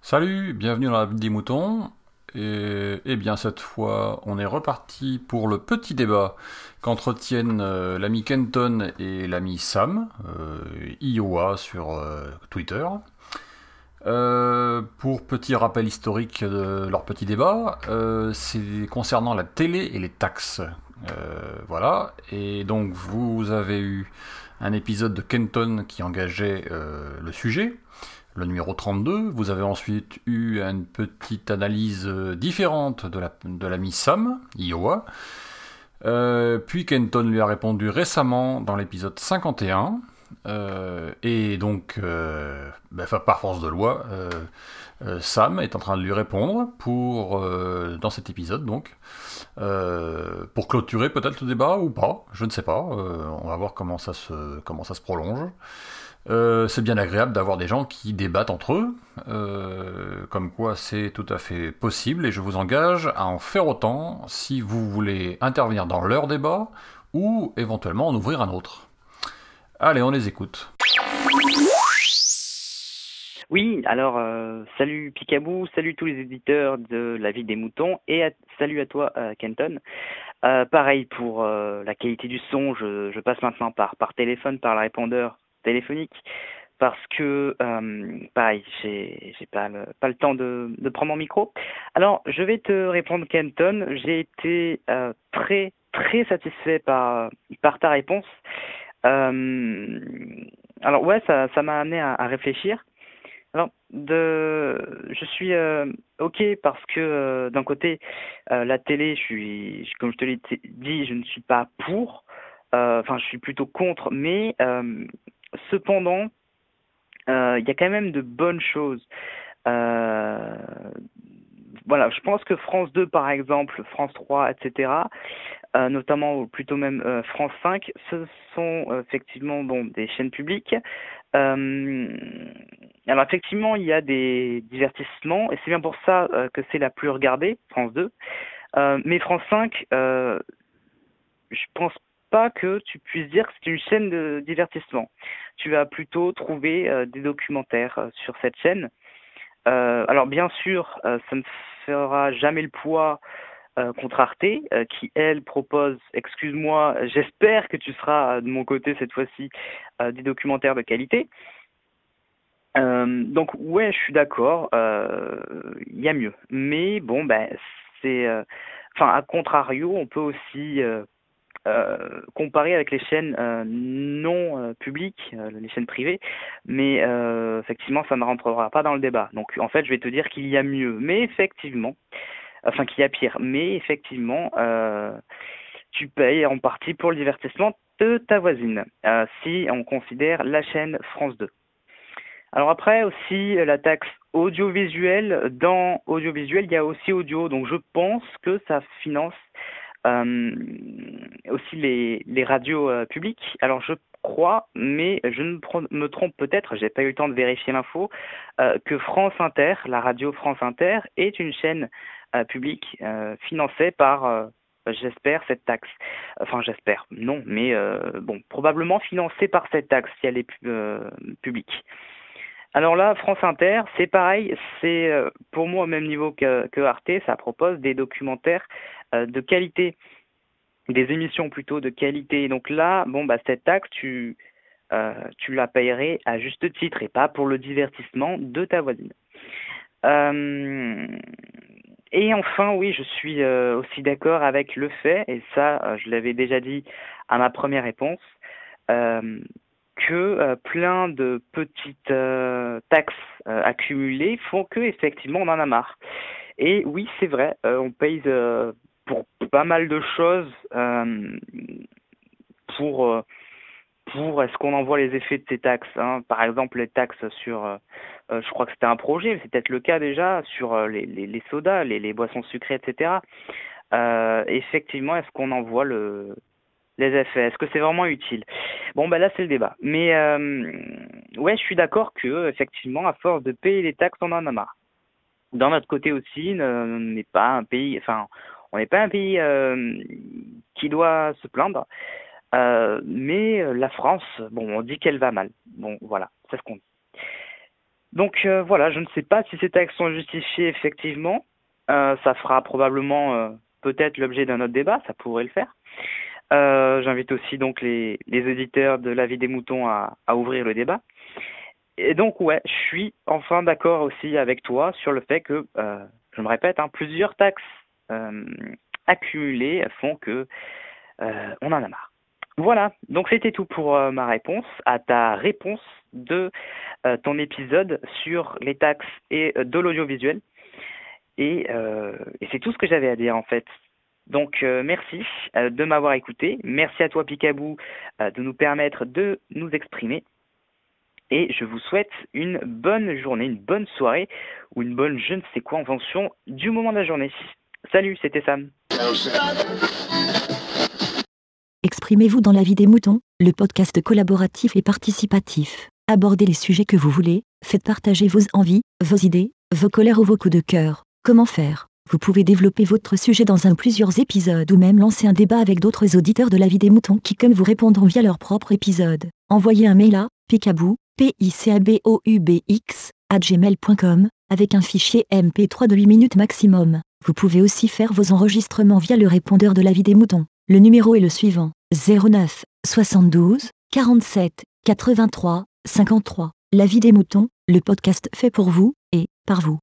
Salut, bienvenue dans la vie des moutons. Et, et bien cette fois, on est reparti pour le petit débat qu'entretiennent euh, l'ami Kenton et l'ami Sam, euh, Iowa sur euh, Twitter. Pour petit rappel historique de leur petit débat, c'est concernant la télé et les taxes. Euh, voilà, et donc vous avez eu un épisode de Kenton qui engageait euh, le sujet, le numéro 32. Vous avez ensuite eu une petite analyse euh, différente de la, de l'ami Sam, Iowa. Puis Kenton lui a répondu récemment dans l'épisode 51. Euh, et donc, euh, ben, par force de loi, euh, Sam est en train de lui répondre pour dans cet épisode donc pour clôturer peut-être le débat ou pas, je ne sais pas. On va voir comment ça se comment ça se prolonge. C'est bien agréable d'avoir des gens qui débattent entre eux, comme quoi c'est tout à fait possible et je vous engage à en faire autant si vous voulez intervenir dans leur débat ou éventuellement en ouvrir un autre. Allez, on les écoute. Oui, alors euh, salut Picabou, salut tous les éditeurs de La Vie des Moutons et salut à toi euh, Kenton. Euh, pareil pour la qualité du son, je, passe maintenant par, téléphone, par le répondeur téléphonique parce que pareil, j'ai pas le, pas le temps de, prendre mon micro. Alors je vais te répondre Kenton, j'ai été très très satisfait par ta réponse. Euh, alors ouais, ça m'a amené à, réfléchir. Alors, je suis euh, ok parce que euh, d'un côté, la télé, je suis, comme je te l'ai dit, je ne suis pas pour. Enfin, je suis plutôt contre. Mais cependant, il y a quand même de bonnes choses. Voilà, je pense que France 2, par exemple, France 3, etc., euh, notamment ou plutôt même euh, France 5, ce sont euh, effectivement bon, des chaînes publiques. Alors effectivement, il y a des divertissements et c'est bien pour ça que c'est la plus regardée, France 2. Euh, mais France 5, euh, je pense pas que tu puisses dire que c'est une chaîne de divertissement. Tu vas plutôt trouver des documentaires sur cette chaîne. Alors bien sûr, ça ne jamais le poids euh, contre Arte, euh, qui elle propose, excuse-moi, j'espère que tu seras euh, de mon côté cette fois-ci, des documentaires de qualité. Donc ouais, je suis d'accord, il y a mieux. Mais bon, ben c'est, enfin à contrario, on peut aussi euh, comparer avec les chaînes euh, non euh, publiques, les chaînes privées, mais effectivement, ça ne rentrera pas dans le débat. Donc en fait, je vais te dire qu'il y a mieux, mais effectivement, enfin qu'il y a pire, mais effectivement, tu payes en partie pour le divertissement de ta voisine, si on considère la chaîne France 2. Alors après aussi la taxe audiovisuelle, dans audiovisuel il y a aussi audio, donc je pense que ça finance aussi les, radios euh, publiques. Alors je crois, mais je me trompe peut-être, j'ai pas eu le temps de vérifier l'info, euh, que France Inter, la radio France Inter, est une chaîne euh, publique euh, financée par, euh, j'espère, cette taxe. Enfin j'espère, non, mais euh, bon, probablement financée par cette taxe si elle est pu- euh, publique. Alors là, France Inter, c'est pareil, c'est euh, pour moi au même niveau que, Arte, ça propose des documentaires euh, de qualité, des émissions plutôt de qualité. Donc là, bon, bah, cette taxe, tu, euh, la payerais à juste titre et pas pour le divertissement de ta voisine. Et enfin, oui, je suis aussi d'accord avec le fait, et ça, je l'avais déjà dit à ma première réponse, que euh, plein de petites euh, taxes euh, accumulées font que effectivement on en a marre. Et oui, c'est vrai, on paye pour pas mal de choses pour pour est-ce qu'on en voit les effets de ces taxes hein? Par exemple, les taxes sur, je crois que c'était un projet, mais c'est peut-être le cas déjà, sur les, sodas, les, boissons sucrées, etc. Effectivement, est-ce qu'on en voit le, les effets Est-ce que c'est vraiment utile? Bon, ben là, c'est le débat. Mais euh, ouais, je suis d'accord que, effectivement, à force de payer les taxes, on en a marre. D'un autre côté aussi, on n'est pas un pays, enfin, on n'est pas un pays euh, qui doit se plaindre. mais la France, bon, on dit qu'elle va mal. Bon, voilà, c'est ce qu'on dit. Donc voilà, je ne sais pas si ces taxes sont justifiées effectivement. ça fera probablement peut-être l'objet d'un autre débat, ça pourrait le faire. J'invite aussi donc les, éditeurs de La vie des moutons à, ouvrir le débat. Et donc ouais, je suis enfin d'accord aussi avec toi sur le fait que, je me répète, hein, plusieurs taxes accumulées font que on en a marre. Voilà, donc c'était tout pour euh, ma réponse à ta réponse de euh, ton épisode sur les taxes et euh, de l'audiovisuel. Et c'est tout ce que j'avais à dire en fait. Donc merci de m'avoir écouté. Merci à toi Picabou de nous permettre de nous exprimer. Et je vous souhaite une bonne journée, une bonne soirée ou une bonne je ne sais quoi en fonction du moment de la journée. Salut, c'était Sam. Exprimez-vous dans la vie des moutons, le podcast collaboratif et participatif. Abordez les sujets que vous voulez, faites partager vos envies, vos idées, vos colères ou vos coups de cœur. Comment faire? Vous pouvez développer votre sujet dans un plusieurs épisodes ou même lancer un débat avec d'autres auditeurs de la vie des moutons qui comme vous répondront via leur propre épisode. Envoyez un mail à picabou, p i c a b o avec un fichier MP3 de 8 minutes maximum. Vous pouvez aussi faire vos enregistrements via le répondeur de la vie des moutons. Le numéro est le suivant 09 72 47 83 53. La vie des moutons, le podcast fait pour vous et par vous.